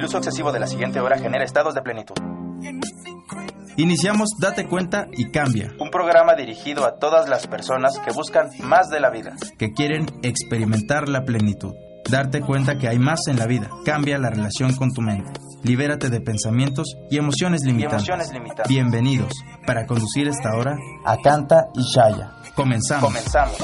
El uso excesivo de la siguiente hora genera estados de plenitud. Iniciamos Date cuenta y cambia, Un programa dirigido a todas las personas que buscan más de la vida. que quieren experimentar la plenitud. Darte cuenta que hay más en la vida. Cambia la relación con tu mente. Libérate de pensamientos y emociones Y limitantes. emociones limitadas. Bienvenidos. Para conducir esta hora, Akanta y Shaya. comenzamos. Comenzamos.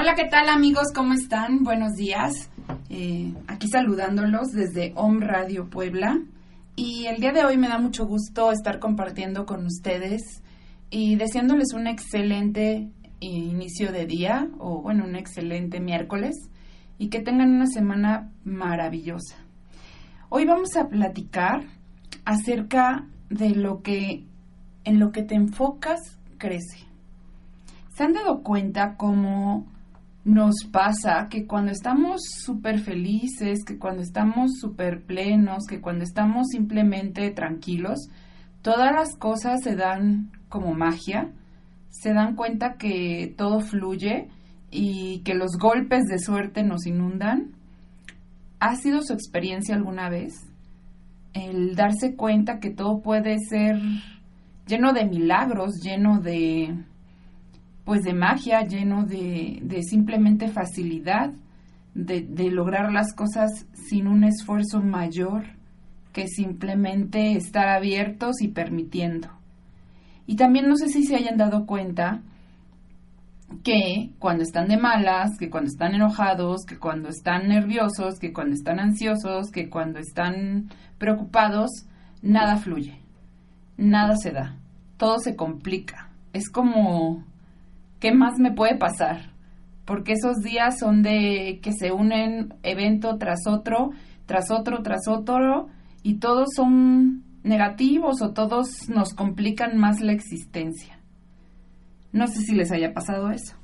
Hola, ¿qué tal amigos? ¿Cómo están? Buenos días. Eh, aquí saludándolos desde Om Radio Puebla. Y el día de hoy me da mucho gusto estar compartiendo con ustedes y deseándoles un excelente inicio de día o bueno, un excelente miércoles y que tengan una semana maravillosa. Hoy vamos a platicar acerca de lo que en lo que te enfocas crece. ¿Se han dado cuenta cómo nos pasa que cuando estamos súper felices, que cuando estamos súper plenos, que cuando estamos simplemente tranquilos, todas las cosas se dan como magia? ¿Se dan cuenta que todo fluye y que los golpes de suerte nos inundan? ¿Ha sido su experiencia alguna vez? El darse cuenta que todo puede ser lleno de milagros, lleno de pues de magia, lleno de, de simplemente facilidad, de, de lograr las cosas sin un esfuerzo mayor que simplemente estar abiertos y permitiendo. Y también no sé si se hayan dado cuenta que cuando están de malas, que cuando están enojados, que cuando están nerviosos, que cuando están ansiosos, que cuando están preocupados, nada fluye, nada se da, todo se complica. Es como, ¿qué más me puede pasar? Porque esos días son de que se unen evento tras otro, tras otro, tras otro, y todos son negativos o todos nos complican más la existencia. No sé si les haya pasado eso.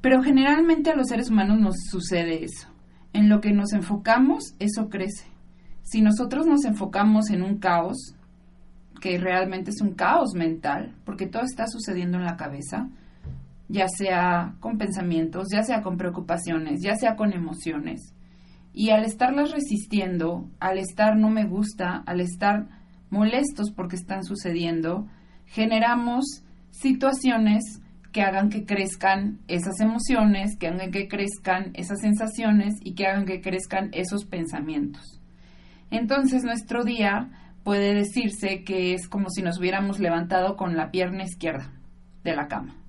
Pero generalmente a los seres humanos nos sucede eso. En lo que nos enfocamos, eso crece. Si nosotros nos enfocamos en un caos, que realmente es un caos mental, porque todo está sucediendo en la cabeza, ya sea con pensamientos, ya sea con preocupaciones, ya sea con emociones, y al estarlas resistiendo, al estar no me gusta, al estar molestos porque están sucediendo, generamos situaciones que hagan que crezcan esas emociones, que hagan que crezcan esas sensaciones y que hagan que crezcan esos pensamientos. Entonces nuestro día puede decirse que es como si nos hubiéramos levantado con la pierna izquierda de la cama.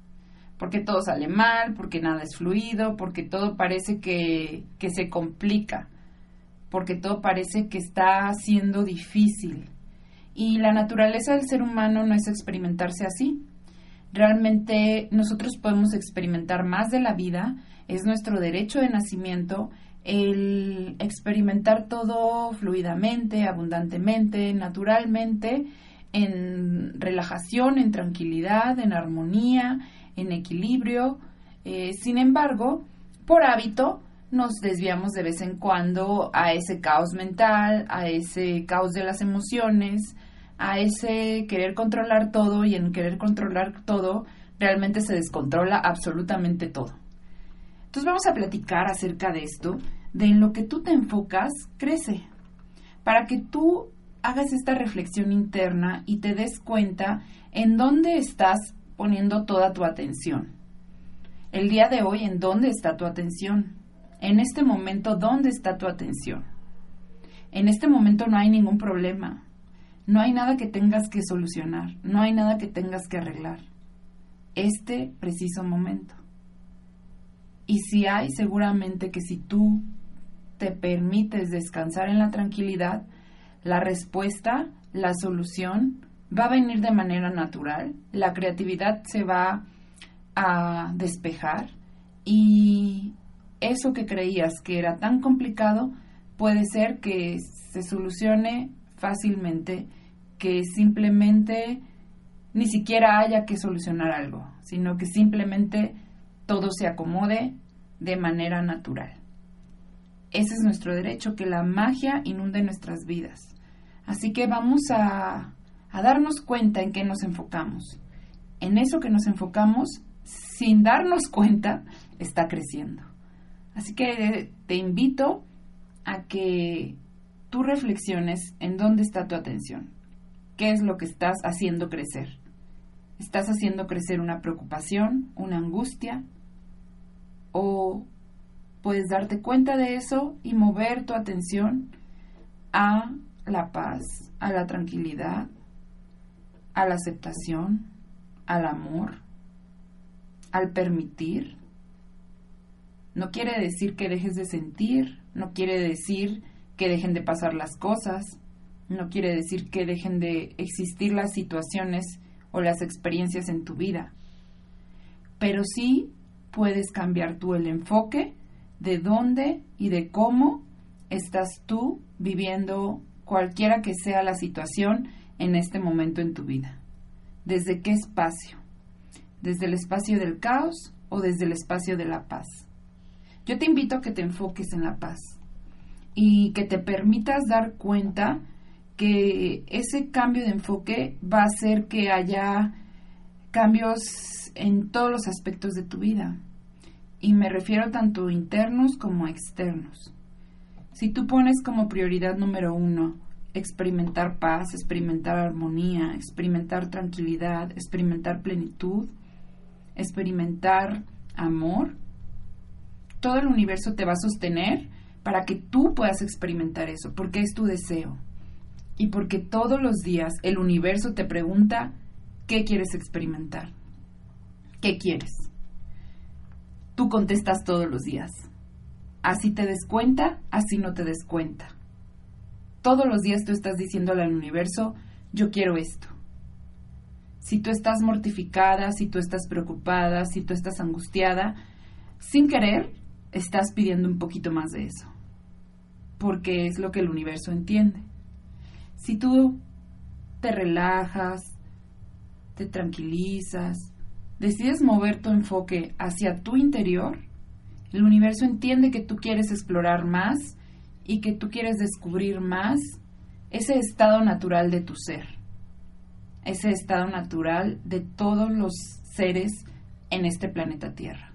Porque todo sale mal, porque nada es fluido, porque todo parece que, que se complica, porque todo parece que está siendo difícil. Y la naturaleza del ser humano no es experimentarse así. Realmente nosotros podemos experimentar más de la vida, es nuestro derecho de nacimiento el experimentar todo fluidamente, abundantemente, naturalmente, en relajación, en tranquilidad, en armonía, en equilibrio. Eh, sin embargo, por hábito, nos desviamos de vez en cuando a ese caos mental, a ese caos de las emociones, a ese querer controlar todo y en querer controlar todo realmente se descontrola absolutamente todo. Entonces vamos a platicar acerca de esto, de en lo que tú te enfocas, crece, para que tú hagas esta reflexión interna y te des cuenta en dónde estás poniendo toda tu atención. El día de hoy, ¿en dónde está tu atención? En este momento, ¿dónde está tu atención? En este momento no hay ningún problema. No hay nada que tengas que solucionar. No hay nada que tengas que arreglar. Este preciso momento. Y si hay, seguramente que si tú te permites descansar en la tranquilidad, la respuesta, la solución va a venir de manera natural, la creatividad se va a despejar y eso que creías que era tan complicado puede ser que se solucione fácilmente, que simplemente ni siquiera haya que solucionar algo, sino que simplemente todo se acomode de manera natural. Ese es nuestro derecho, que la magia inunde nuestras vidas. Así que vamos a, a darnos cuenta en qué nos enfocamos. En eso que nos enfocamos, sin darnos cuenta, está creciendo. Así que te invito a que tú reflexiones en dónde está tu atención, qué es lo que estás haciendo crecer. ¿Estás haciendo crecer una preocupación, una angustia? ¿O puedes darte cuenta de eso y mover tu atención a la paz, a la tranquilidad, a la aceptación, al amor, al permitir? No quiere decir que dejes de sentir, no quiere decir que dejen de pasar las cosas, no quiere decir que dejen de existir las situaciones o las experiencias en tu vida. Pero sí puedes cambiar tú el enfoque de dónde y de cómo estás tú viviendo cualquiera que sea la situación en este momento en tu vida. ¿Desde qué espacio? ¿Desde el espacio del caos o desde el espacio de la paz? Yo te invito a que te enfoques en la paz y que te permitas dar cuenta que ese cambio de enfoque va a hacer que haya cambios en todos los aspectos de tu vida. Y me refiero tanto internos como externos. Si tú pones como prioridad número uno experimentar paz, experimentar armonía, experimentar tranquilidad, experimentar plenitud, experimentar amor, todo el universo te va a sostener para que tú puedas experimentar eso, porque es tu deseo. Y porque todos los días el universo te pregunta, ¿qué quieres experimentar? ¿Qué quieres? Tú contestas todos los días. Así te des cuenta, así no te des cuenta. Todos los días tú estás diciéndole al universo, yo quiero esto. Si tú estás mortificada, si tú estás preocupada, si tú estás angustiada, sin querer, estás pidiendo un poquito más de eso, porque es lo que el universo entiende. Si tú te relajas, te tranquilizas, decides mover tu enfoque hacia tu interior, el universo entiende que tú quieres explorar más y que tú quieres descubrir más ese estado natural de tu ser, ese estado natural de todos los seres en este planeta Tierra.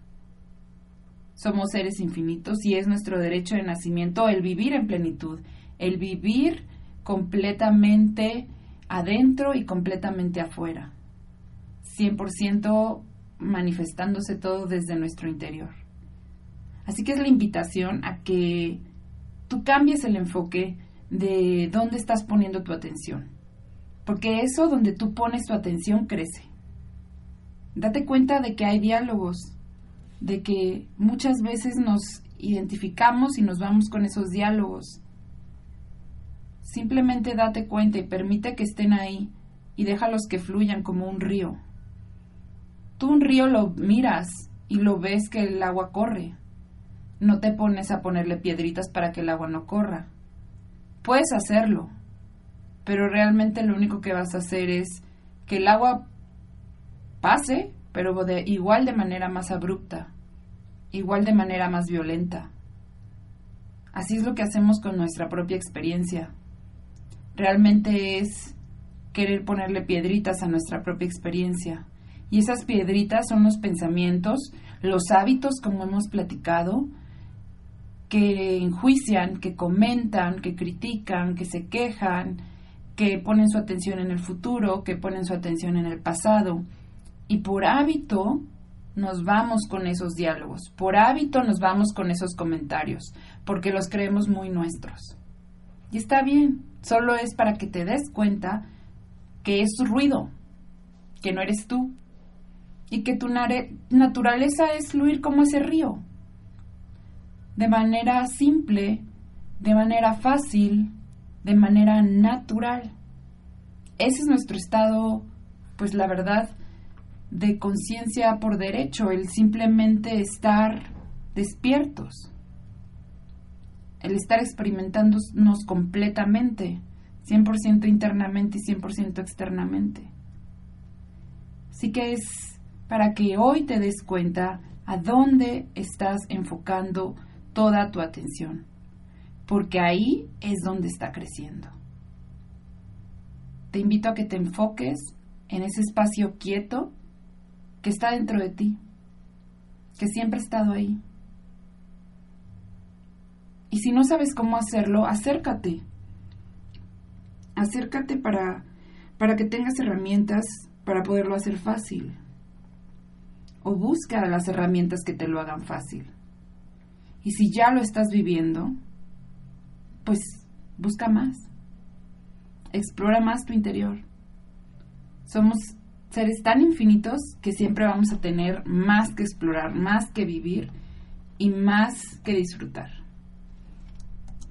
Somos seres infinitos y es nuestro derecho de nacimiento el vivir en plenitud, el vivir completamente adentro y completamente afuera. 100% manifestándose todo desde nuestro interior. Así que es la invitación a que tú cambies el enfoque de dónde estás poniendo tu atención. Porque eso donde tú pones tu atención crece. Date cuenta de que hay diálogos, de que muchas veces nos identificamos y nos vamos con esos diálogos. Simplemente date cuenta y permite que estén ahí y déjalos que fluyan como un río. Tú un río lo miras y lo ves que el agua corre. No te pones a ponerle piedritas para que el agua no corra. Puedes hacerlo, pero realmente lo único que vas a hacer es que el agua pase pero igual de manera más abrupta, igual de manera más violenta. Así es lo que hacemos con nuestra propia experiencia. Realmente es querer ponerle piedritas a nuestra propia experiencia. Y esas piedritas son los pensamientos, los hábitos, como hemos platicado, que enjuician, que comentan, que critican, que se quejan, que ponen su atención en el futuro, que ponen su atención en el pasado. Y por hábito nos vamos con esos diálogos, por hábito nos vamos con esos comentarios, porque los creemos muy nuestros. Y está bien, solo es para que te des cuenta que es ruido, que no eres tú, y que tu naturaleza es fluir como ese río, de manera simple, de manera fácil, de manera natural. Ese es nuestro estado, pues la verdad, de conciencia por derecho, el simplemente estar despiertos, el estar experimentándonos completamente, 100% internamente y 100% externamente. Así que es para que hoy te des cuenta a dónde estás enfocando toda tu atención, porque ahí es donde está creciendo. te invito a que te enfoques en ese espacio quieto que está dentro de ti, que siempre ha estado ahí. Y si no sabes cómo hacerlo, acércate. Acércate para, para que tengas herramientas para poderlo hacer fácil. O busca las herramientas que te lo hagan fácil. Y si ya lo estás viviendo, pues busca más. Explora más tu interior. Somos seres tan infinitos que siempre vamos a tener más que explorar, más que vivir y más que disfrutar.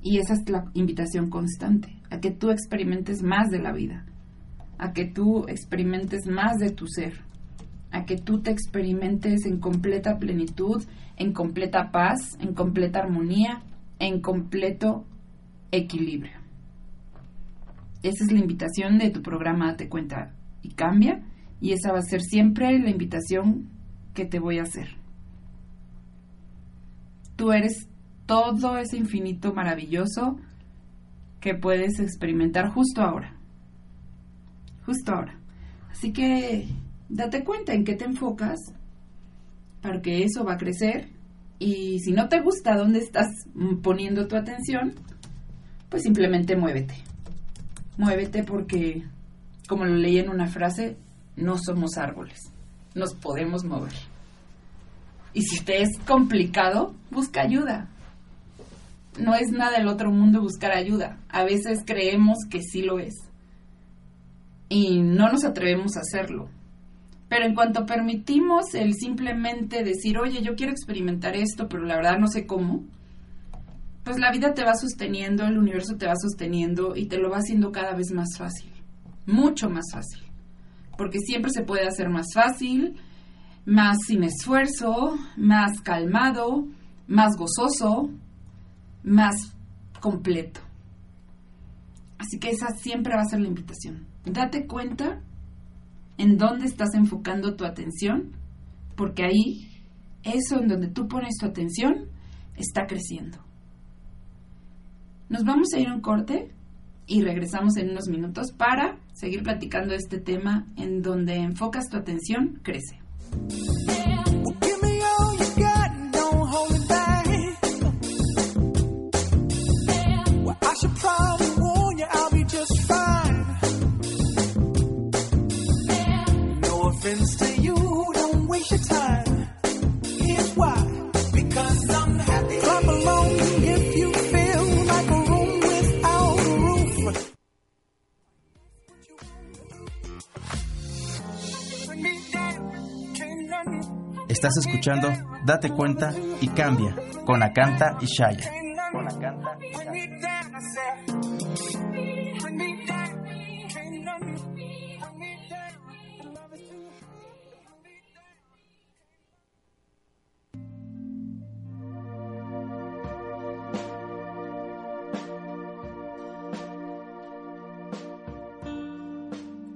Y esa es la invitación constante, a que tú experimentes más de la vida, a que tú experimentes más de tu ser, a que tú te experimentes en completa plenitud, en completa paz, en completa armonía, en completo equilibrio. Esa es la invitación de tu programa Date cuenta y cambia y esa va a ser siempre la invitación que te voy a hacer. Tú eres todo ese infinito maravilloso que puedes experimentar justo ahora. Justo ahora. Así que date cuenta en qué te enfocas, porque eso va a crecer. Y si no te gusta dónde estás poniendo tu atención, pues simplemente muévete. Muévete porque, como lo leí en una frase, no somos árboles. Nos podemos mover. Y si te es complicado, busca ayuda no es nada del otro mundo buscar ayuda. A veces creemos que sí lo es. Y no nos atrevemos a hacerlo. Pero en cuanto permitimos el simplemente decir, oye, yo quiero experimentar esto, pero la verdad no sé cómo, pues la vida te va sosteniendo, el universo te va sosteniendo y te lo va haciendo cada vez más fácil. Mucho más fácil. Porque siempre se puede hacer más fácil, más sin esfuerzo, más calmado, más gozoso, más completo. Así que esa siempre va a ser la invitación. Date cuenta en dónde estás enfocando tu atención, porque ahí, eso en donde tú pones tu atención, está creciendo. Nos vamos a ir a un corte y regresamos en unos minutos para seguir platicando este tema en donde enfocas tu atención, crece. Estás escuchando Date cuenta y cambia con Acanta y Shaya. Con Acanta y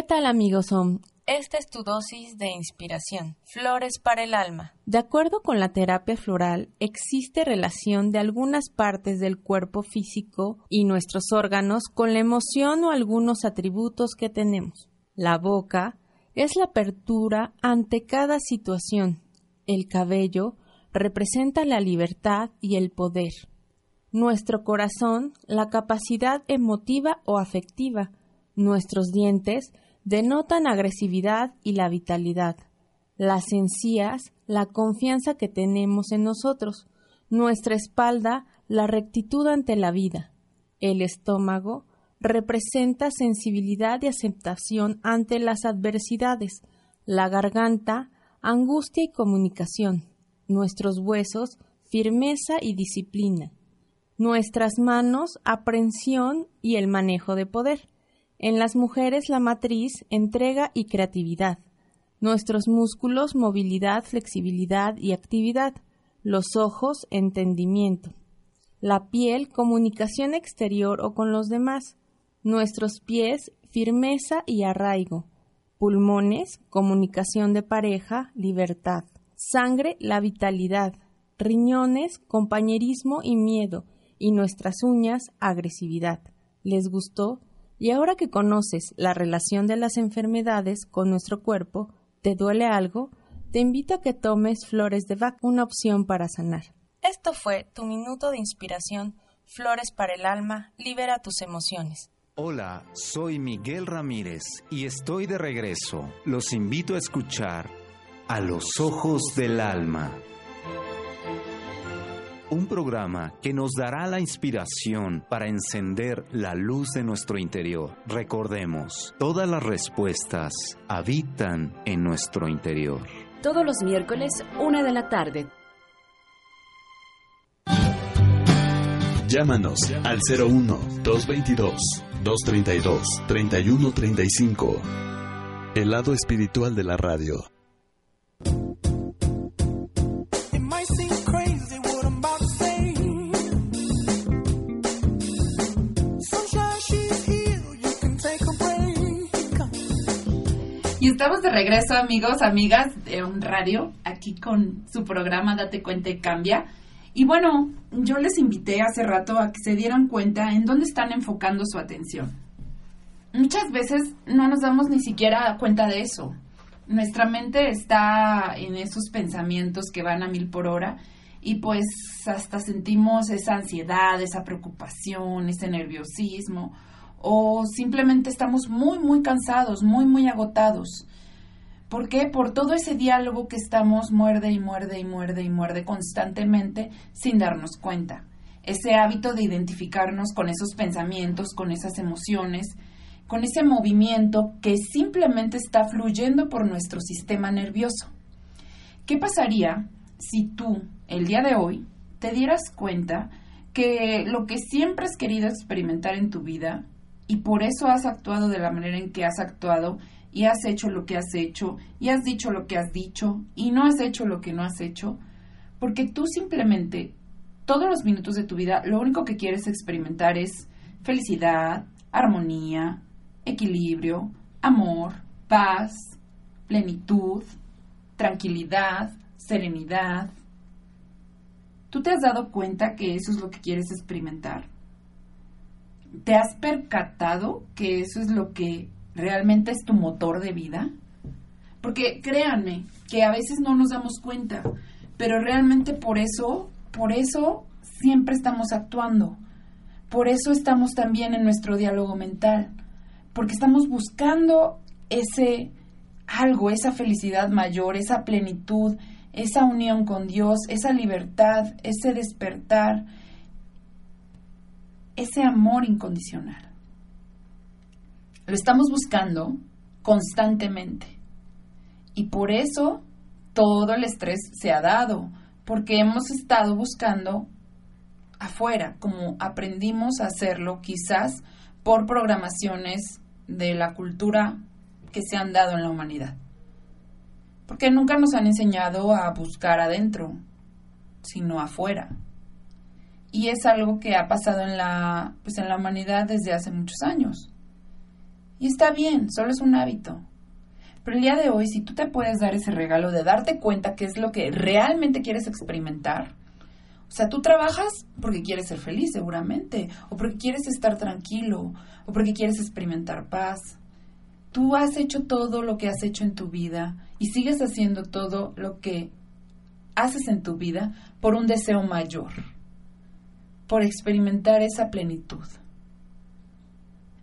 ¿Qué tal amigos son? Esta es tu dosis de inspiración. Flores para el alma. De acuerdo con la terapia floral, existe relación de algunas partes del cuerpo físico y nuestros órganos con la emoción o algunos atributos que tenemos. La boca es la apertura ante cada situación. El cabello representa la libertad y el poder. Nuestro corazón, la capacidad emotiva o afectiva Nuestros dientes denotan agresividad y la vitalidad. Las encías, la confianza que tenemos en nosotros. Nuestra espalda, la rectitud ante la vida. El estómago representa sensibilidad y aceptación ante las adversidades. La garganta, angustia y comunicación. Nuestros huesos, firmeza y disciplina. Nuestras manos, aprensión y el manejo de poder. En las mujeres la matriz, entrega y creatividad. Nuestros músculos, movilidad, flexibilidad y actividad. Los ojos, entendimiento. La piel, comunicación exterior o con los demás. Nuestros pies, firmeza y arraigo. Pulmones, comunicación de pareja, libertad. Sangre, la vitalidad. Riñones, compañerismo y miedo. Y nuestras uñas, agresividad. ¿Les gustó? Y ahora que conoces la relación de las enfermedades con nuestro cuerpo, ¿te duele algo? Te invito a que tomes flores de Bach, una opción para sanar. Esto fue tu minuto de inspiración, Flores para el alma, libera tus emociones. Hola, soy Miguel Ramírez y estoy de regreso. Los invito a escuchar A los ojos del alma. Un programa que nos dará la inspiración para encender la luz de nuestro interior. Recordemos, todas las respuestas habitan en nuestro interior. Todos los miércoles, una de la tarde. Llámanos al 01 222 232 3135. El lado espiritual de la radio. Y estamos de regreso, amigos, amigas de un radio, aquí con su programa Date cuenta cambia. Y bueno, yo les invité hace rato a que se dieran cuenta en dónde están enfocando su atención. Muchas veces no nos damos ni siquiera cuenta de eso. Nuestra mente está en esos pensamientos que van a mil por hora y pues hasta sentimos esa ansiedad, esa preocupación, ese nerviosismo o simplemente estamos muy, muy cansados, muy, muy agotados. ¿Por qué? Por todo ese diálogo que estamos muerde y muerde y muerde y muerde constantemente sin darnos cuenta. Ese hábito de identificarnos con esos pensamientos, con esas emociones, con ese movimiento que simplemente está fluyendo por nuestro sistema nervioso. ¿Qué pasaría si tú, el día de hoy, te dieras cuenta que lo que siempre has querido experimentar en tu vida y por eso has actuado de la manera en que has actuado y has hecho lo que has hecho y has dicho lo que has dicho y no has hecho lo que no has hecho, porque tú simplemente todos los minutos de tu vida lo único que quieres experimentar es felicidad, armonía, equilibrio, amor, paz, plenitud, tranquilidad, serenidad. ¿Tú te has dado cuenta que eso es lo que quieres experimentar? ¿Te has percatado que eso es lo que realmente es tu motor de vida? Porque créanme que a veces no nos damos cuenta, pero realmente por eso, por eso siempre estamos actuando. Por eso estamos también en nuestro diálogo mental, porque estamos buscando ese algo, esa felicidad mayor, esa plenitud, esa unión con Dios, esa libertad, ese despertar, ese amor incondicional. Lo estamos buscando constantemente. Y por eso todo el estrés se ha dado, porque hemos estado buscando afuera, como aprendimos a hacerlo quizás por programaciones de la cultura que se han dado en la humanidad. Porque nunca nos han enseñado a buscar adentro, sino afuera y es algo que ha pasado en la, pues en la humanidad desde hace muchos años. Y está bien, solo es un hábito. Pero el día de hoy, si tú te puedes dar ese regalo de darte cuenta qué es lo que realmente quieres experimentar, o sea, tú trabajas porque quieres ser feliz, seguramente, o porque quieres estar tranquilo, o porque quieres experimentar paz. Tú has hecho todo lo que has hecho en tu vida y sigues haciendo todo lo que haces en tu vida por un deseo mayor por experimentar esa plenitud.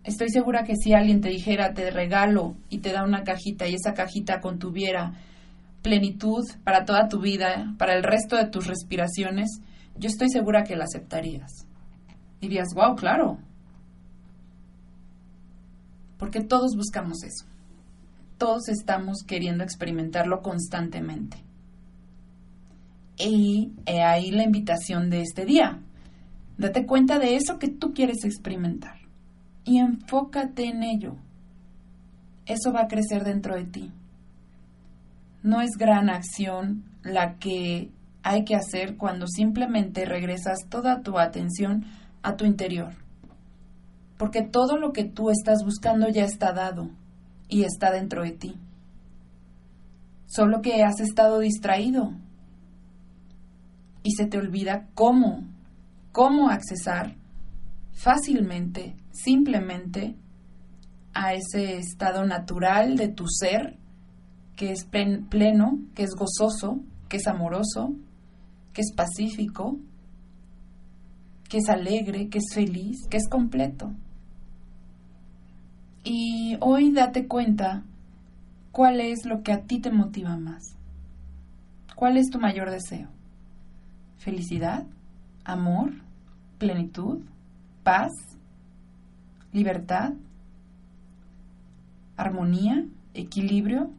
Estoy segura que si alguien te dijera te regalo y te da una cajita y esa cajita contuviera plenitud para toda tu vida, para el resto de tus respiraciones, yo estoy segura que la aceptarías. Dirías, wow, claro. Porque todos buscamos eso. Todos estamos queriendo experimentarlo constantemente. Y ahí la invitación de este día. Date cuenta de eso que tú quieres experimentar y enfócate en ello. Eso va a crecer dentro de ti. No es gran acción la que hay que hacer cuando simplemente regresas toda tu atención a tu interior. Porque todo lo que tú estás buscando ya está dado y está dentro de ti. Solo que has estado distraído y se te olvida cómo, cómo accesar fácilmente, simplemente, a ese estado natural de tu ser, que es pleno, que es gozoso, que es amoroso, que es pacífico, que es alegre, que es feliz, que es completo. Y hoy date cuenta cuál es lo que a ti te motiva más. ¿Cuál es tu mayor deseo? ¿Felicidad? ¿Amor? ¿Plenitud? ¿Paz? ¿Libertad? ¿Armonía? ¿Equilibrio?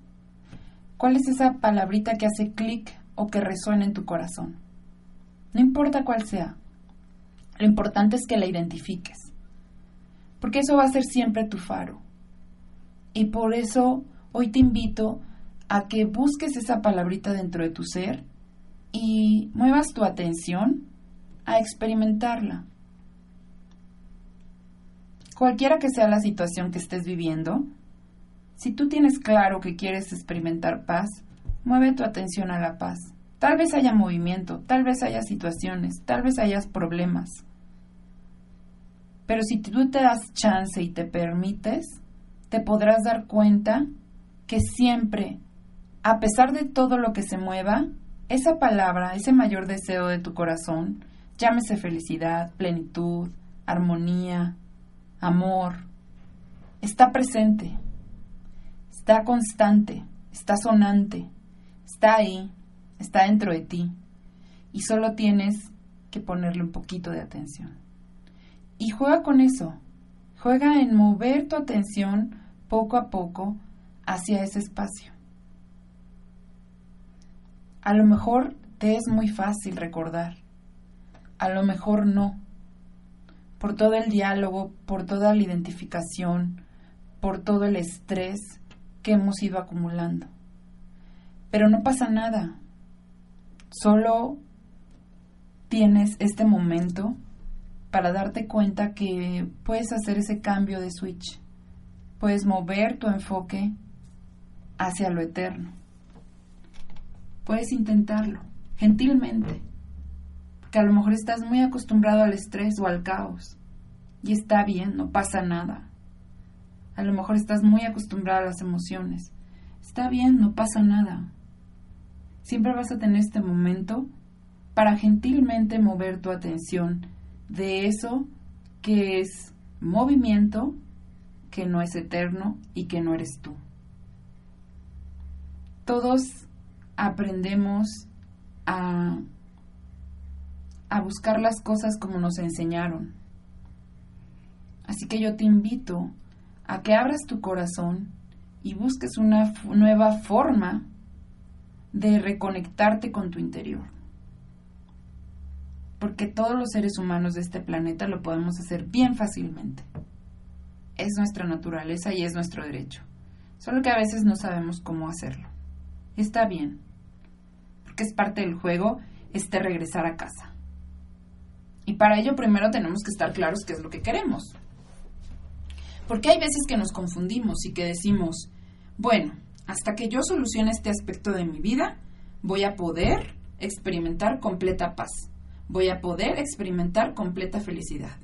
¿Cuál es esa palabrita que hace clic o que resuena en tu corazón? No importa cuál sea. Lo importante es que la identifiques. Porque eso va a ser siempre tu faro. Y por eso hoy te invito a que busques esa palabrita dentro de tu ser y muevas tu atención a experimentarla. Cualquiera que sea la situación que estés viviendo, si tú tienes claro que quieres experimentar paz, mueve tu atención a la paz. Tal vez haya movimiento, tal vez haya situaciones, tal vez hayas problemas. Pero si tú te das chance y te permites, te podrás dar cuenta que siempre, a pesar de todo lo que se mueva, esa palabra, ese mayor deseo de tu corazón, llámese felicidad, plenitud, armonía, amor, está presente, está constante, está sonante, está ahí, está dentro de ti. Y solo tienes que ponerle un poquito de atención. Y juega con eso, juega en mover tu atención poco a poco hacia ese espacio. A lo mejor te es muy fácil recordar, a lo mejor no, por todo el diálogo, por toda la identificación, por todo el estrés que hemos ido acumulando. Pero no pasa nada, solo tienes este momento para darte cuenta que puedes hacer ese cambio de switch, puedes mover tu enfoque hacia lo eterno. Puedes intentarlo, gentilmente, porque a lo mejor estás muy acostumbrado al estrés o al caos, y está bien, no pasa nada. A lo mejor estás muy acostumbrado a las emociones, está bien, no pasa nada. Siempre vas a tener este momento para gentilmente mover tu atención de eso que es movimiento, que no es eterno y que no eres tú todos aprendemos a, a buscar las cosas como nos enseñaron. Así que yo te invito a que abras tu corazón y busques una nueva forma de reconectarte con tu interior. Porque todos los seres humanos de este planeta lo podemos hacer bien fácilmente. Es nuestra naturaleza y es nuestro derecho. Solo que a veces no sabemos cómo hacerlo está bien, porque es parte del juego este regresar a casa. Y para ello primero tenemos que estar claros qué es lo que queremos. Porque hay veces que nos confundimos y que decimos, bueno, hasta que yo solucione este aspecto de mi vida, voy a poder experimentar completa paz, voy a poder experimentar completa felicidad.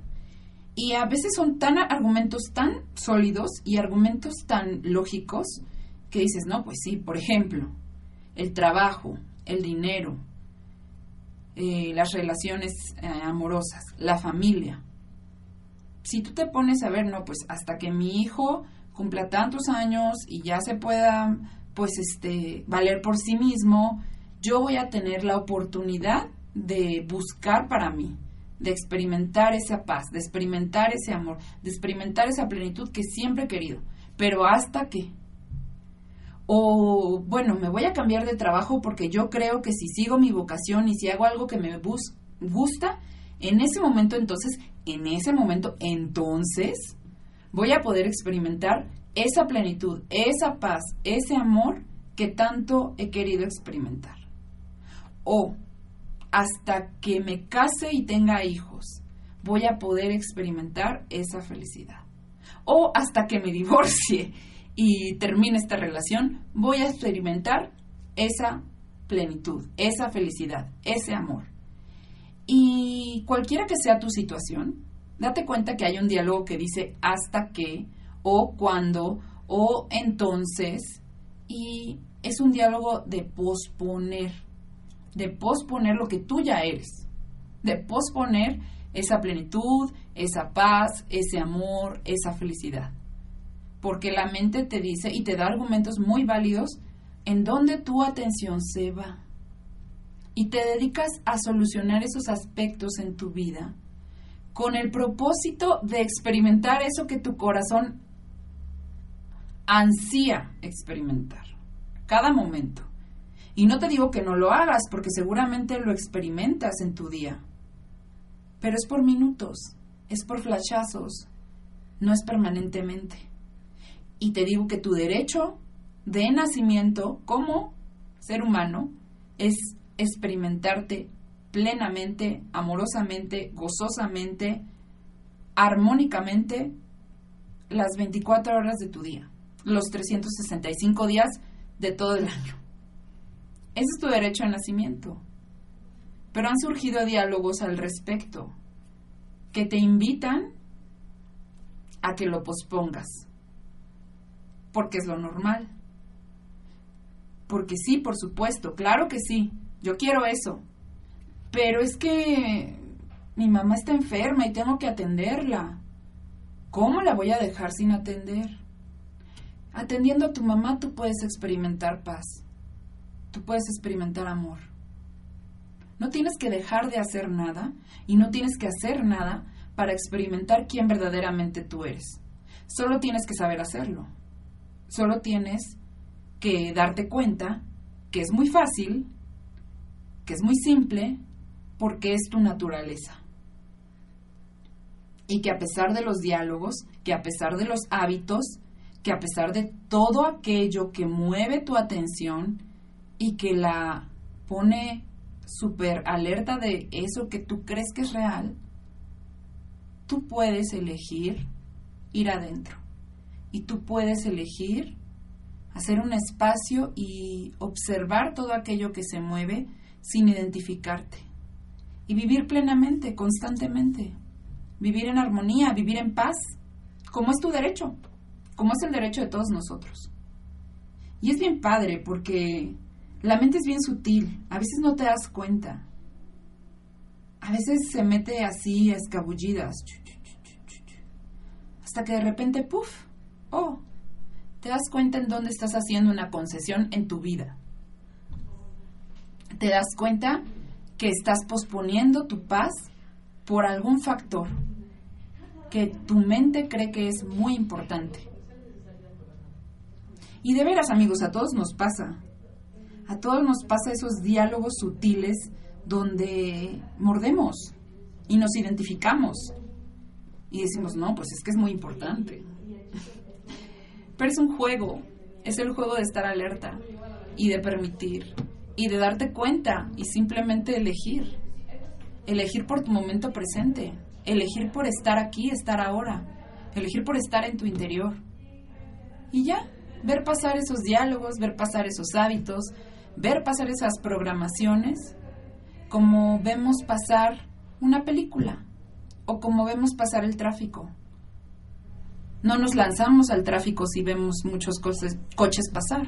Y a veces son tan argumentos tan sólidos y argumentos tan lógicos que dices, no, pues sí, por ejemplo, el trabajo, el dinero, eh, las relaciones eh, amorosas, la familia. Si tú te pones a ver, no, pues hasta que mi hijo cumpla tantos años y ya se pueda, pues, este, valer por sí mismo, yo voy a tener la oportunidad de buscar para mí, de experimentar esa paz, de experimentar ese amor, de experimentar esa plenitud que siempre he querido. Pero hasta que O bueno, me voy a cambiar de trabajo porque yo creo que si sigo mi vocación y si hago algo que me gusta, en ese momento entonces, en ese momento entonces, voy a poder experimentar esa plenitud, esa paz, ese amor que tanto he querido experimentar. O hasta que me case y tenga hijos, voy a poder experimentar esa felicidad. O hasta que me divorcie y termine esta relación, voy a experimentar esa plenitud, esa felicidad, ese amor. Y cualquiera que sea tu situación, date cuenta que hay un diálogo que dice hasta que, o cuando, o entonces, y es un diálogo de posponer, de posponer lo que tú ya eres, de posponer esa plenitud, esa paz, ese amor, esa felicidad. Porque la mente te dice y te da argumentos muy válidos en donde tu atención se va. Y te dedicas a solucionar esos aspectos en tu vida con el propósito de experimentar eso que tu corazón ansía experimentar, cada momento. Y no te digo que no lo hagas, porque seguramente lo experimentas en tu día. Pero es por minutos, es por flashazos, no es permanentemente. Y te digo que tu derecho de nacimiento como ser humano es experimentarte plenamente, amorosamente, gozosamente, armónicamente las 24 horas de tu día, los 365 días de todo el año. Ese es tu derecho a nacimiento. Pero han surgido diálogos al respecto que te invitan a que lo pospongas, porque es lo normal. Porque sí, por supuesto, claro que sí, yo quiero eso, pero es que mi mamá está enferma y tengo que atenderla. ¿Cómo la voy a dejar sin atender? Atendiendo a tu mamá tú puedes experimentar paz. Tú puedes experimentar amor. No tienes que dejar de hacer nada y no tienes que hacer nada para experimentar quién verdaderamente tú eres. Solo tienes que saber hacerlo. Solo tienes que darte cuenta que es muy fácil, que es muy simple porque es tu naturaleza. Y que a pesar de los diálogos, que a pesar de los hábitos, que a pesar de todo aquello que mueve tu atención y que la pone súper alerta de eso que tú crees que es real, tú puedes elegir ir adentro. Y tú puedes elegir hacer un espacio y observar todo aquello que se mueve sin identificarte y vivir plenamente, constantemente. Vivir en armonía, vivir en paz, como es tu derecho, como es el derecho de todos nosotros. Y es bien padre porque la mente es bien sutil, a veces no te das cuenta. A veces se mete así a escabullidas. Hasta que de repente, puff, oh, te das cuenta en dónde estás haciendo una concesión en tu vida. Te das cuenta que estás posponiendo tu paz por algún factor que tu mente cree que es muy importante. Y de veras, amigos, a todos nos pasa. A todos nos pasa esos diálogos sutiles donde mordemos y nos identificamos y decimos, no, pues es que es muy importante. Pero es un juego, es el juego de estar alerta y de permitir y de darte cuenta y simplemente elegir. Elegir por tu momento presente, elegir por estar aquí, estar ahora, elegir por estar en tu interior. Y ya, ver pasar esos diálogos, ver pasar esos hábitos, ver pasar esas programaciones, como vemos pasar una película o como vemos pasar el tráfico. No nos lanzamos al tráfico si vemos muchos coches pasar.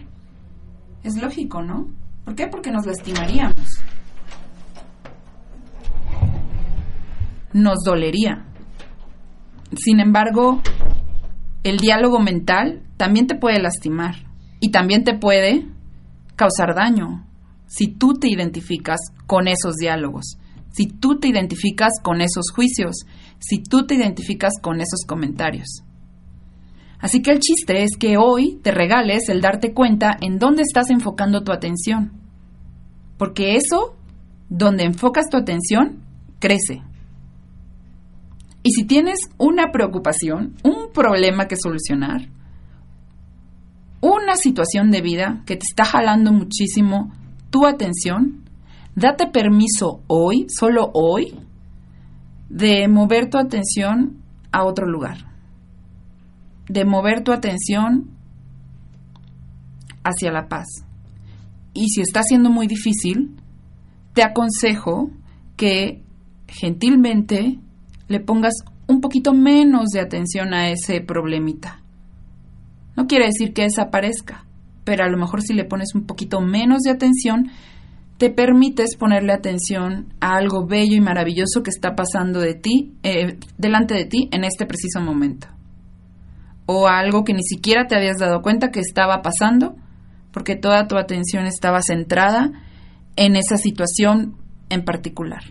Es lógico, ¿no? ¿Por qué? Porque nos lastimaríamos. Nos dolería. Sin embargo, el diálogo mental también te puede lastimar y también te puede causar daño si tú te identificas con esos diálogos, si tú te identificas con esos juicios, si tú te identificas con esos comentarios. Así que el chiste es que hoy te regales el darte cuenta en dónde estás enfocando tu atención. Porque eso, donde enfocas tu atención, crece. Y si tienes una preocupación, un problema que solucionar, una situación de vida que te está jalando muchísimo tu atención, date permiso hoy, solo hoy, de mover tu atención a otro lugar, de mover tu atención hacia la paz. Y si está siendo muy difícil, te aconsejo que gentilmente le pongas un poquito menos de atención a ese problemita. No quiere decir que desaparezca, pero a lo mejor si le pones un poquito menos de atención, te permites ponerle atención a algo bello y maravilloso que está pasando de ti, eh, delante de ti en este preciso momento. O a algo que ni siquiera te habías dado cuenta que estaba pasando, porque toda tu atención estaba centrada en esa situación en particular.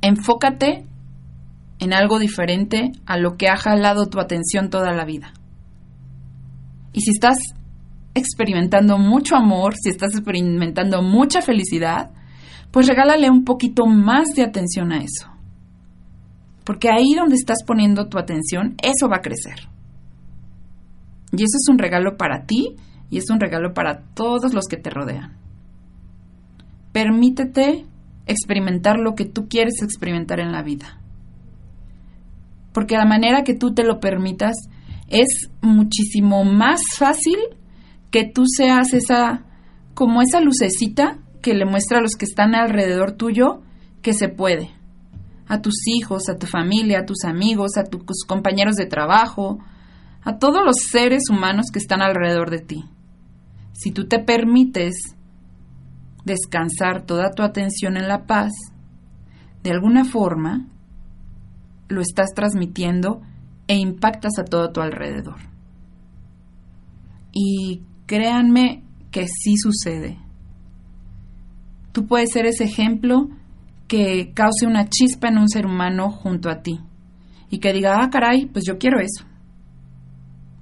Enfócate en algo diferente a lo que ha jalado tu atención toda la vida. Y si estás experimentando mucho amor, si estás experimentando mucha felicidad, pues regálale un poquito más de atención a eso. Porque ahí donde estás poniendo tu atención, eso va a crecer. Y eso es un regalo para ti y es un regalo para todos los que te rodean. Permítete experimentar lo que tú quieres experimentar en la vida. Porque la manera que tú te lo permitas es muchísimo más fácil que tú seas esa, como esa lucecita que le muestra a los que están alrededor tuyo que se puede. A tus hijos, a tu familia, a tus amigos, a tus compañeros de trabajo, a todos los seres humanos que están alrededor de ti. Si tú te permites descansar toda tu atención en la paz, de alguna forma lo estás transmitiendo e impactas a todo tu alrededor. Y créanme que sí sucede. Tú puedes ser ese ejemplo que cause una chispa en un ser humano junto a ti y que diga, ah, caray, pues yo quiero eso.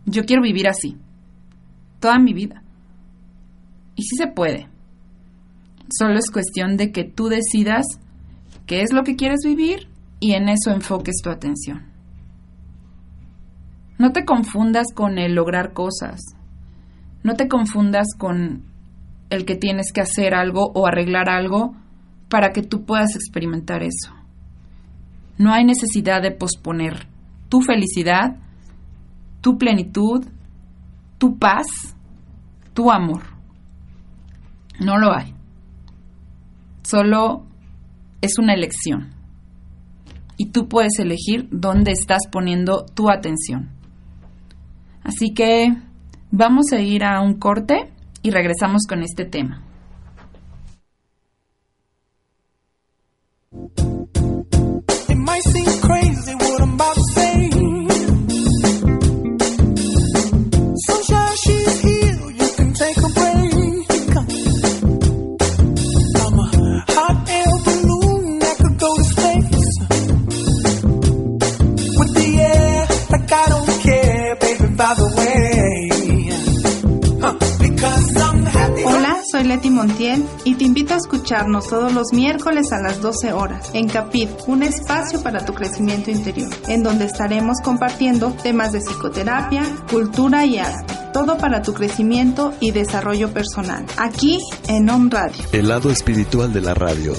Yo quiero vivir así, toda mi vida. Y sí se puede. Solo es cuestión de que tú decidas qué es lo que quieres vivir y en eso enfoques tu atención. No te confundas con el lograr cosas. No te confundas con el que tienes que hacer algo o arreglar algo para que tú puedas experimentar eso. No hay necesidad de posponer tu felicidad, tu plenitud, tu paz, tu amor. No lo hay. Solo es una elección. Y tú puedes elegir dónde estás poniendo tu atención. Así que Vamos a ir a un corte y regresamos con este tema. I seem crazy. Escucharnos todos los miércoles a las 12 horas en Capit, un espacio para tu crecimiento interior, en donde estaremos compartiendo temas de psicoterapia, cultura y arte. Todo para tu crecimiento y desarrollo personal. Aquí en Om Radio. El lado espiritual de la radio.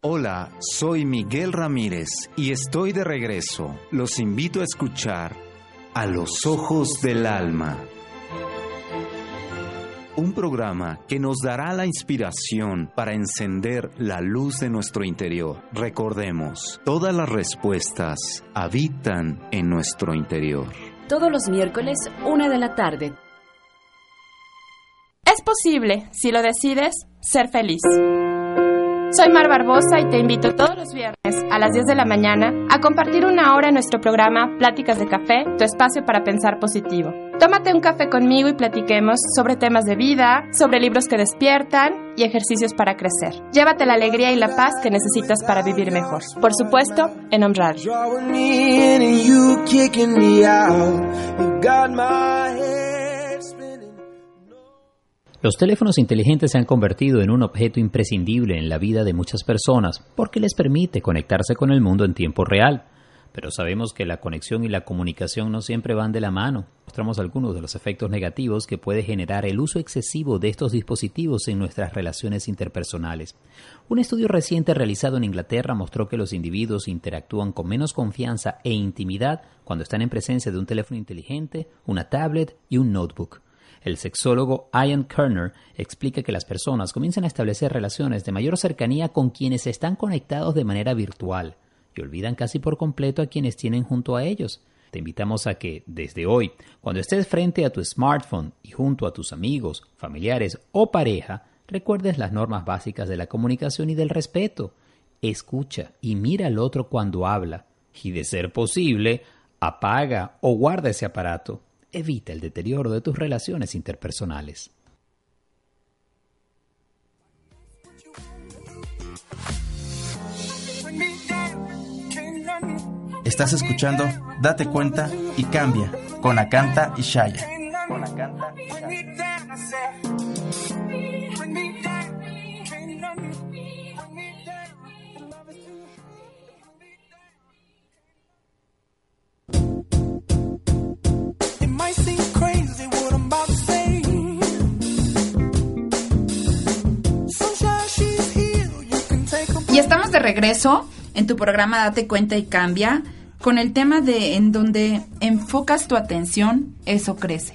Hola, soy Miguel Ramírez y estoy de regreso. Los invito a escuchar A los Ojos del Alma un programa que nos dará la inspiración para encender la luz de nuestro interior. Recordemos, todas las respuestas habitan en nuestro interior. Todos los miércoles, una de la tarde. Es posible, si lo decides, ser feliz. Soy Mar Barbosa y te invito todos los viernes a las 10 de la mañana a compartir una hora en nuestro programa Pláticas de Café, tu espacio para pensar positivo Tómate un café conmigo y platiquemos sobre temas de vida, sobre libros que despiertan y ejercicios para crecer. Llévate la alegría y la paz que necesitas para vivir mejor. Por supuesto, en Om Radio. Los teléfonos inteligentes se han convertido en un objeto imprescindible en la vida de muchas personas porque les permite conectarse con el mundo en tiempo real. Pero sabemos que la conexión y la comunicación no siempre van de la mano. Mostramos algunos de los efectos negativos que puede generar el uso excesivo de estos dispositivos en nuestras relaciones interpersonales. Un estudio reciente realizado en Inglaterra mostró que los individuos interactúan con menos confianza e intimidad cuando están en presencia de un teléfono inteligente, una tablet y un notebook. El sexólogo Ian Kerner explica que las personas comienzan a establecer relaciones de mayor cercanía con quienes están conectados de manera virtual y olvidan casi por completo a quienes tienen junto a ellos. Te invitamos a que, desde hoy, cuando estés frente a tu smartphone y junto a tus amigos, familiares o pareja, recuerdes las normas básicas de la comunicación y del respeto. Escucha y mira al otro cuando habla y, de ser posible, apaga o guarda ese aparato evita el deterioro de tus relaciones interpersonales. Estás escuchando Date cuenta y cambia con Acanta y Shaya. Con Acanta y Shaya. Y estamos de regreso en tu programa Date cuenta y cambia con el tema de en donde enfocas tu atención, eso crece.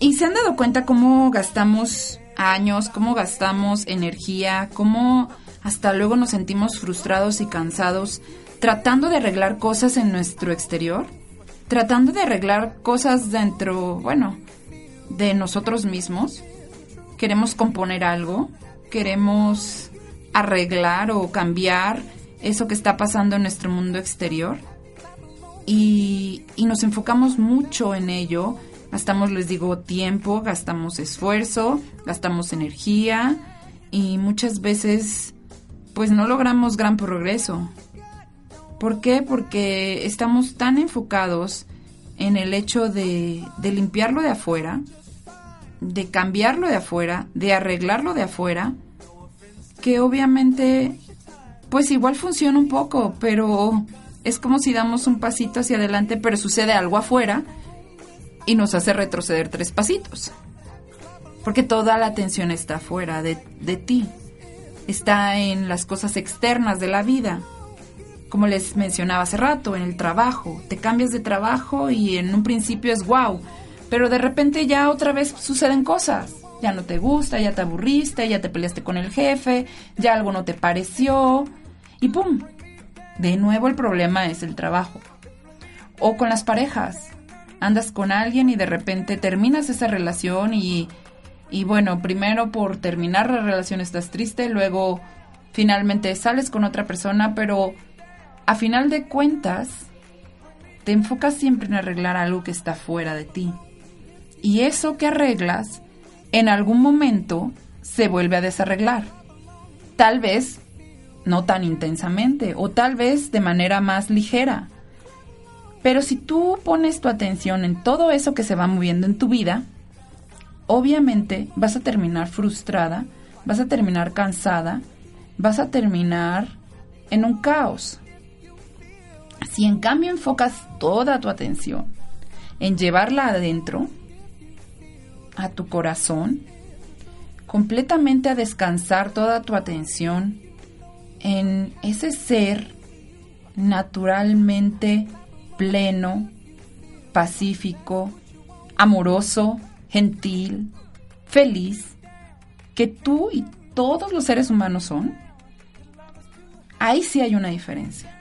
Y se han dado cuenta cómo gastamos años, cómo gastamos energía, cómo hasta luego nos sentimos frustrados y cansados tratando de arreglar cosas en nuestro exterior, tratando de arreglar cosas dentro, bueno, de nosotros mismos. Queremos componer algo, queremos arreglar o cambiar eso que está pasando en nuestro mundo exterior. Y, nos enfocamos mucho en ello. Gastamos, les digo, tiempo, gastamos esfuerzo, gastamos energía y muchas veces pues no logramos gran progreso. ¿Por qué? Porque estamos tan enfocados en el hecho de, de limpiarlo de afuera, de cambiarlo de afuera, de arreglarlo de afuera, que obviamente pues igual funciona un poco, pero es como si damos un pasito hacia adelante, pero sucede algo afuera y nos hace retroceder tres pasitos. Porque toda la atención está afuera de, de ti, está en las cosas externas de la vida. Como les mencionaba hace rato, en el trabajo. Te cambias de trabajo y en un principio es wow, pero de repente ya otra vez suceden cosas ya no te gusta, ya te aburriste, ya te peleaste con el jefe, ya algo no te pareció y ¡pum! De nuevo el problema es el trabajo. O con las parejas. Andas con alguien y de repente terminas esa relación y, y bueno, primero por terminar la relación estás triste, luego finalmente sales con otra persona, pero a final de cuentas te enfocas siempre en arreglar algo que está fuera de ti. Y eso que arreglas en algún momento se vuelve a desarreglar. Tal vez no tan intensamente o tal vez de manera más ligera. Pero si tú pones tu atención en todo eso que se va moviendo en tu vida, obviamente vas a terminar frustrada, vas a terminar cansada, vas a terminar en un caos. Si en cambio enfocas toda tu atención en llevarla adentro, a tu corazón, completamente a descansar toda tu atención en ese ser naturalmente pleno, pacífico, amoroso, gentil, feliz, que tú y todos los seres humanos son, ahí sí hay una diferencia.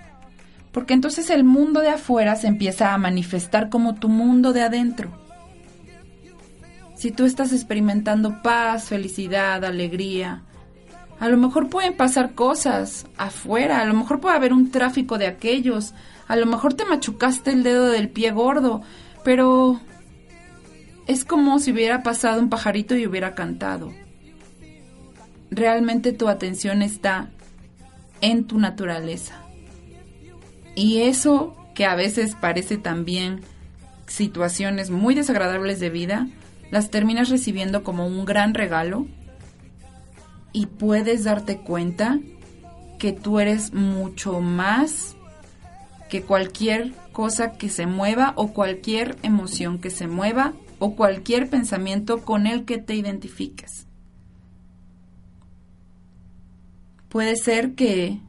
Porque entonces el mundo de afuera se empieza a manifestar como tu mundo de adentro si tú estás experimentando paz, felicidad, alegría, a lo mejor pueden pasar cosas afuera, a lo mejor puede haber un tráfico de aquellos, a lo mejor te machucaste el dedo del pie gordo, pero es como si hubiera pasado un pajarito y hubiera cantado. Realmente tu atención está en tu naturaleza. Y eso que a veces parece también situaciones muy desagradables de vida, las terminas recibiendo como un gran regalo y puedes darte cuenta que tú eres mucho más que cualquier cosa que se mueva o cualquier emoción que se mueva o cualquier pensamiento con el que te identifiques. Puede ser que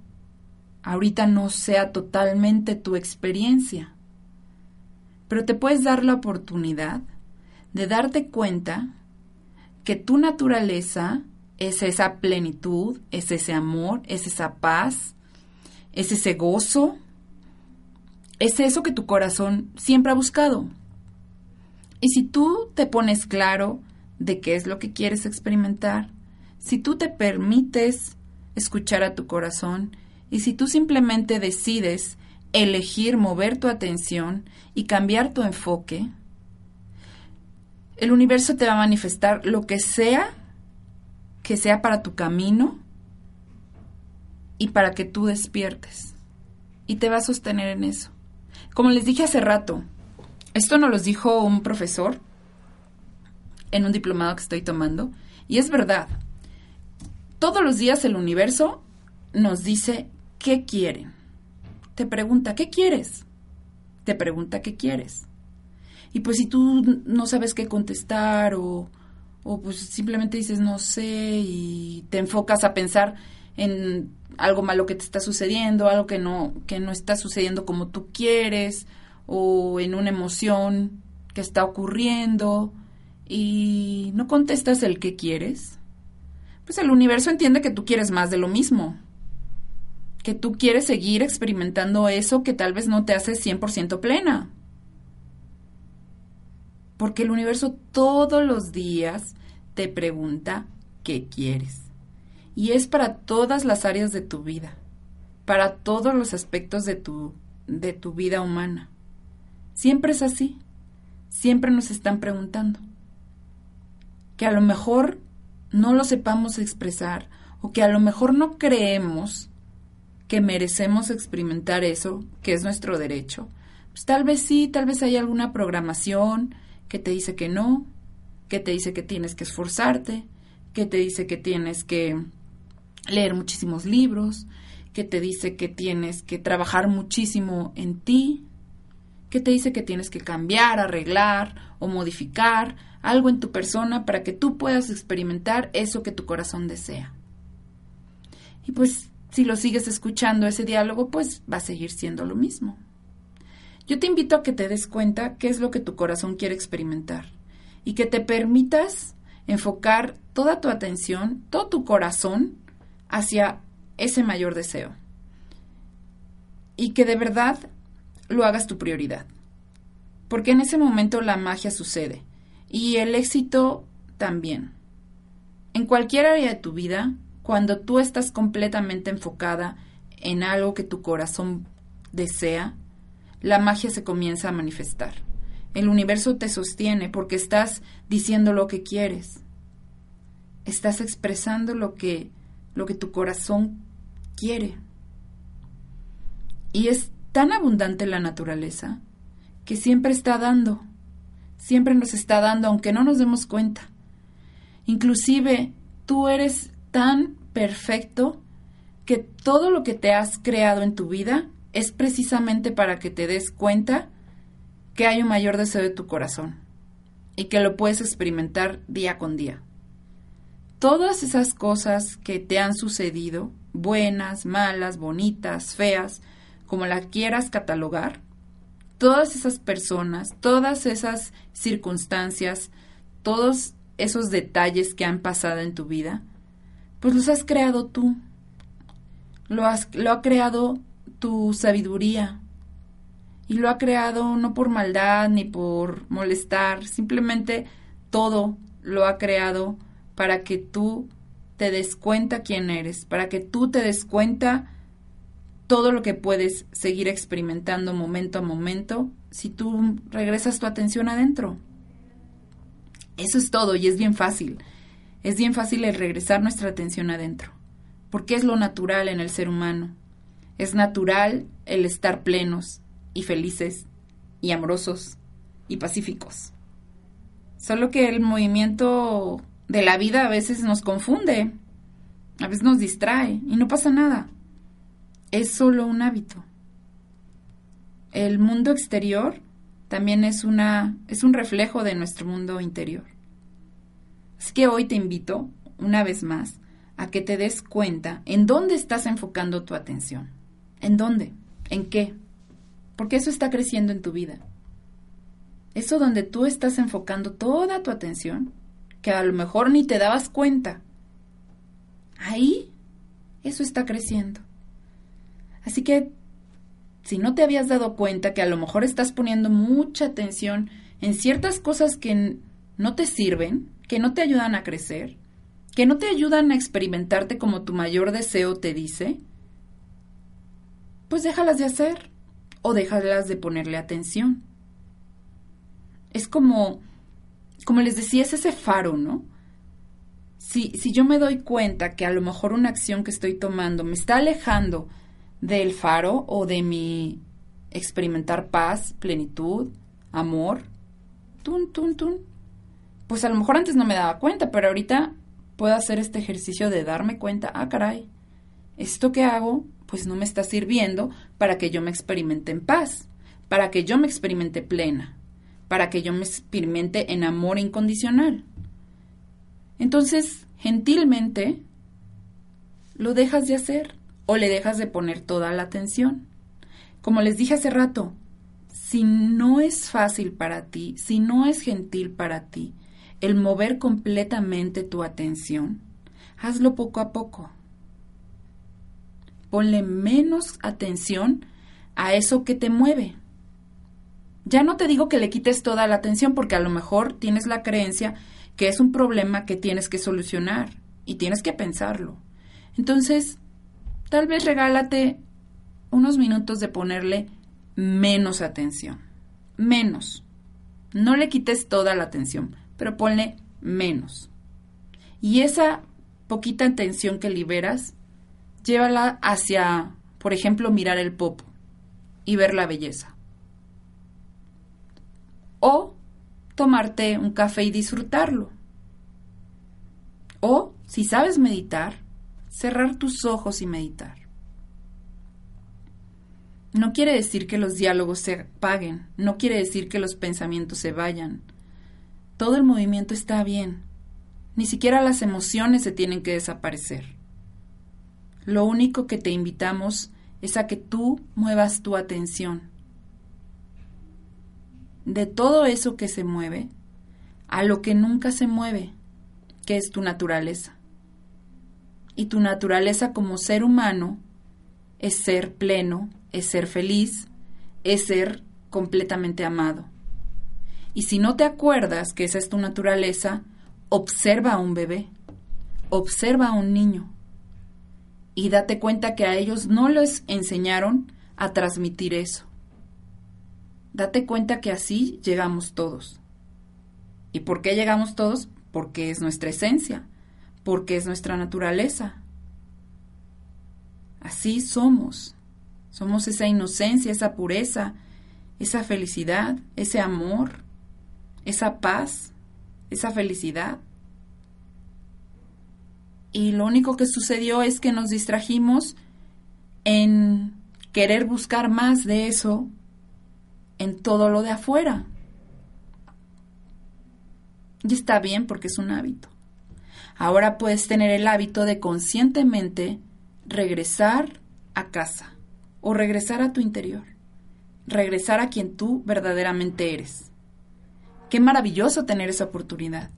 ahorita no sea totalmente tu experiencia, pero te puedes dar la oportunidad de darte cuenta que tu naturaleza es esa plenitud, es ese amor, es esa paz, es ese gozo, es eso que tu corazón siempre ha buscado. Y si tú te pones claro de qué es lo que quieres experimentar, si tú te permites escuchar a tu corazón y si tú simplemente decides elegir mover tu atención y cambiar tu enfoque, el universo te va a manifestar lo que sea que sea para tu camino y para que tú despiertes. Y te va a sostener en eso. Como les dije hace rato, esto nos lo dijo un profesor en un diplomado que estoy tomando, y es verdad. Todos los días el universo nos dice qué quieren. Te pregunta, ¿qué quieres? Te pregunta, ¿qué quieres? Y pues si tú no sabes qué contestar o, o pues simplemente dices no sé y te enfocas a pensar en algo malo que te está sucediendo, algo que no, que no está sucediendo como tú quieres, o en una emoción que está ocurriendo y no contestas el que quieres, pues el universo entiende que tú quieres más de lo mismo, que tú quieres seguir experimentando eso que tal vez no te hace 100% plena. Porque el universo todos los días te pregunta qué quieres. Y es para todas las áreas de tu vida, para todos los aspectos de tu, de tu vida humana. Siempre es así. Siempre nos están preguntando. Que a lo mejor no lo sepamos expresar o que a lo mejor no creemos que merecemos experimentar eso, que es nuestro derecho. Pues tal vez sí, tal vez hay alguna programación que te dice que no, que te dice que tienes que esforzarte, que te dice que tienes que leer muchísimos libros, que te dice que tienes que trabajar muchísimo en ti, ¿Qué te dice que tienes que cambiar, arreglar o modificar algo en tu persona para que tú puedas experimentar eso que tu corazón desea? Y pues si lo sigues escuchando ese diálogo, pues va a seguir siendo lo mismo. Yo te invito a que te des cuenta qué es lo que tu corazón quiere experimentar y que te permitas enfocar toda tu atención, todo tu corazón hacia ese mayor deseo. Y que de verdad lo hagas tu prioridad. Porque en ese momento la magia sucede y el éxito también. En cualquier área de tu vida, cuando tú estás completamente enfocada en algo que tu corazón desea, la magia se comienza a manifestar. El universo te sostiene porque estás diciendo lo que quieres. Estás expresando lo que lo que tu corazón quiere. Y es tan abundante la naturaleza que siempre está dando, siempre nos está dando, aunque no nos demos cuenta. Inclusive tú eres tan perfecto que todo lo que te has creado en tu vida es precisamente para que te des cuenta que hay un mayor deseo de tu corazón y que lo puedes experimentar día con día. Todas esas cosas que te han sucedido, buenas, malas, bonitas, feas, como la quieras catalogar, todas esas personas, todas esas circunstancias, todos esos detalles que han pasado en tu vida, pues los has creado tú. Lo, has, lo ha creado tu sabiduría. Y lo ha creado no por maldad ni por molestar, simplemente todo lo ha creado para que tú te des cuenta quién eres, para que tú te des cuenta todo lo que puedes seguir experimentando momento a momento si tú regresas tu atención adentro. Eso es todo y es bien fácil. Es bien fácil el regresar nuestra atención adentro, porque es lo natural en el ser humano. Es natural el estar plenos y felices y amorosos y pacíficos. Solo que el movimiento de la vida a veces nos confunde, a veces nos distrae y no pasa nada. Es solo un hábito. El mundo exterior también es una es un reflejo de nuestro mundo interior. Así que hoy te invito una vez más a que te des cuenta en dónde estás enfocando tu atención. ¿En dónde? ¿En qué? Porque eso está creciendo en tu vida. Eso donde tú estás enfocando toda tu atención, que a lo mejor ni te dabas cuenta. Ahí, eso está creciendo. Así que, si no te habías dado cuenta que a lo mejor estás poniendo mucha atención en ciertas cosas que no te sirven, que no te ayudan a crecer, que no te ayudan a experimentarte como tu mayor deseo te dice, pues déjalas de hacer o déjalas de ponerle atención. Es como, como les decía, es ese faro, ¿no? Si, si yo me doy cuenta que a lo mejor una acción que estoy tomando me está alejando del faro o de mi experimentar paz, plenitud, amor, tun, tun, tun, pues a lo mejor antes no me daba cuenta, pero ahorita puedo hacer este ejercicio de darme cuenta, ah, caray, esto que hago pues no me está sirviendo para que yo me experimente en paz, para que yo me experimente plena, para que yo me experimente en amor incondicional. Entonces, gentilmente, lo dejas de hacer o le dejas de poner toda la atención. Como les dije hace rato, si no es fácil para ti, si no es gentil para ti, el mover completamente tu atención, hazlo poco a poco ponle menos atención a eso que te mueve. Ya no te digo que le quites toda la atención porque a lo mejor tienes la creencia que es un problema que tienes que solucionar y tienes que pensarlo. Entonces, tal vez regálate unos minutos de ponerle menos atención. Menos. No le quites toda la atención, pero ponle menos. Y esa poquita atención que liberas llévala hacia, por ejemplo, mirar el popo y ver la belleza. O tomarte un café y disfrutarlo. O, si sabes meditar, cerrar tus ojos y meditar. No quiere decir que los diálogos se apaguen, no quiere decir que los pensamientos se vayan. Todo el movimiento está bien. Ni siquiera las emociones se tienen que desaparecer. Lo único que te invitamos es a que tú muevas tu atención de todo eso que se mueve a lo que nunca se mueve, que es tu naturaleza. Y tu naturaleza como ser humano es ser pleno, es ser feliz, es ser completamente amado. Y si no te acuerdas que esa es tu naturaleza, observa a un bebé, observa a un niño y date cuenta que a ellos no les enseñaron a transmitir eso. Date cuenta que así llegamos todos. ¿Y por qué llegamos todos? Porque es nuestra esencia, porque es nuestra naturaleza. Así somos. Somos esa inocencia, esa pureza, esa felicidad, ese amor, esa paz, esa felicidad y lo único que sucedió es que nos distrajimos en querer buscar más de eso en todo lo de afuera. Y está bien porque es un hábito. Ahora puedes tener el hábito de conscientemente regresar a casa o regresar a tu interior, regresar a quien tú verdaderamente eres. Qué maravilloso tener esa oportunidad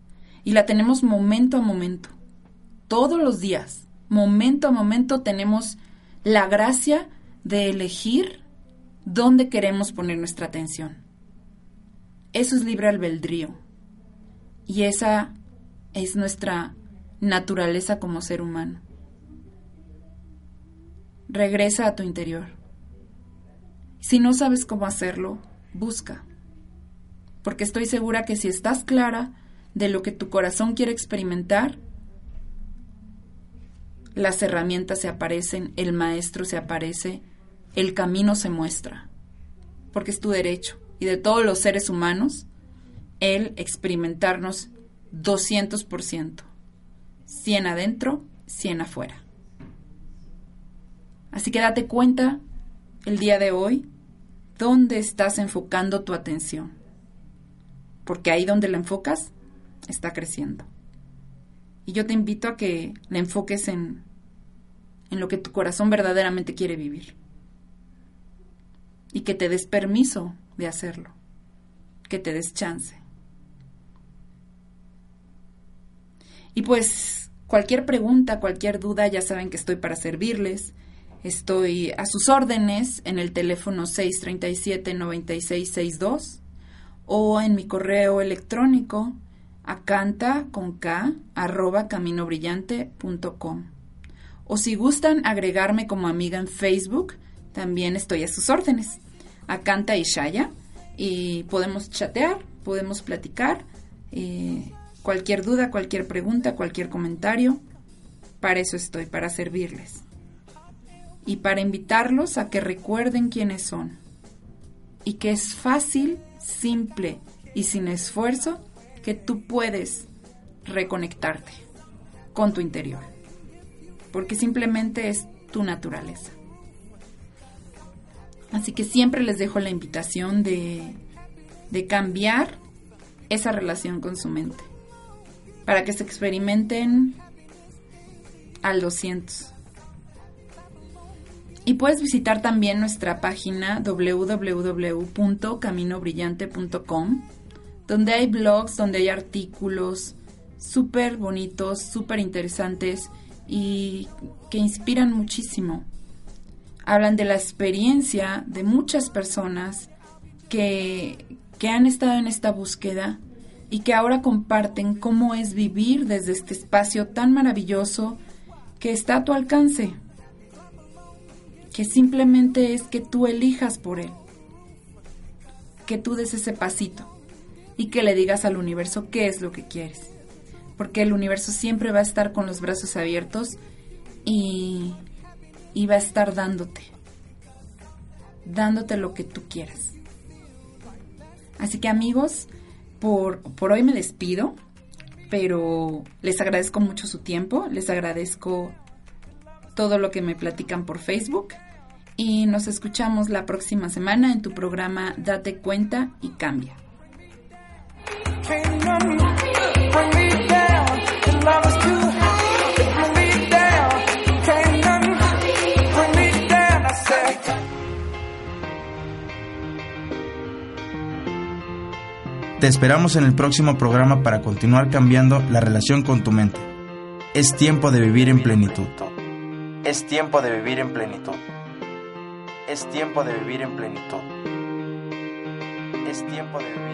y la tenemos momento a momento todos los días, momento a momento, tenemos la gracia de elegir dónde queremos poner nuestra atención. Eso es libre albedrío. Y esa es nuestra naturaleza como ser humano. Regresa a tu interior. Si no sabes cómo hacerlo, busca. Porque estoy segura que si estás clara, de lo que tu corazón quiere experimentar, las herramientas se aparecen, el maestro se aparece, el camino se muestra, porque es tu derecho. Y de todos los seres humanos, el experimentarnos 200%, 100 adentro, 100 afuera. Así que date cuenta el día de hoy dónde estás enfocando tu atención, porque ahí donde la enfocas está creciendo. Y yo te invito a que la enfoques en, en lo que tu corazón verdaderamente quiere vivir. Y que te des permiso de hacerlo. Que te des chance. Y pues cualquier pregunta, cualquier duda, ya saben que estoy para servirles. Estoy a sus órdenes en el teléfono 637-9662 o en mi correo electrónico acanta con K arroba caminobrillante.com. O si gustan agregarme como amiga en Facebook, también estoy a sus órdenes. Acanta y Shaya. Y podemos chatear, podemos platicar. Eh, cualquier duda, cualquier pregunta, cualquier comentario. Para eso estoy, para servirles. Y para invitarlos a que recuerden quiénes son. Y que es fácil, simple y sin esfuerzo que tú puedes reconectarte con tu interior, porque simplemente es tu naturaleza. Así que siempre les dejo la invitación de, de cambiar esa relación con su mente, para que se experimenten al 200. Y puedes visitar también nuestra página www.caminobrillante.com donde hay blogs, donde hay artículos súper bonitos, súper interesantes y que inspiran muchísimo. Hablan de la experiencia de muchas personas que, que han estado en esta búsqueda y que ahora comparten cómo es vivir desde este espacio tan maravilloso que está a tu alcance, que simplemente es que tú elijas por él, que tú des ese pasito y que le digas al universo qué es lo que quieres. Porque el universo siempre va a estar con los brazos abiertos y, y va a estar dándote, dándote lo que tú quieras. Así que amigos, por, por hoy me despido, pero les agradezco mucho su tiempo, les agradezco todo lo que me platican por Facebook y nos escuchamos la próxima semana en tu programa Date cuenta y cambia. Te esperamos en el próximo programa para continuar cambiando la relación con tu mente. Es tiempo de vivir en plenitud. Es tiempo de vivir en plenitud. Es tiempo de vivir en plenitud. Es tiempo de vivir.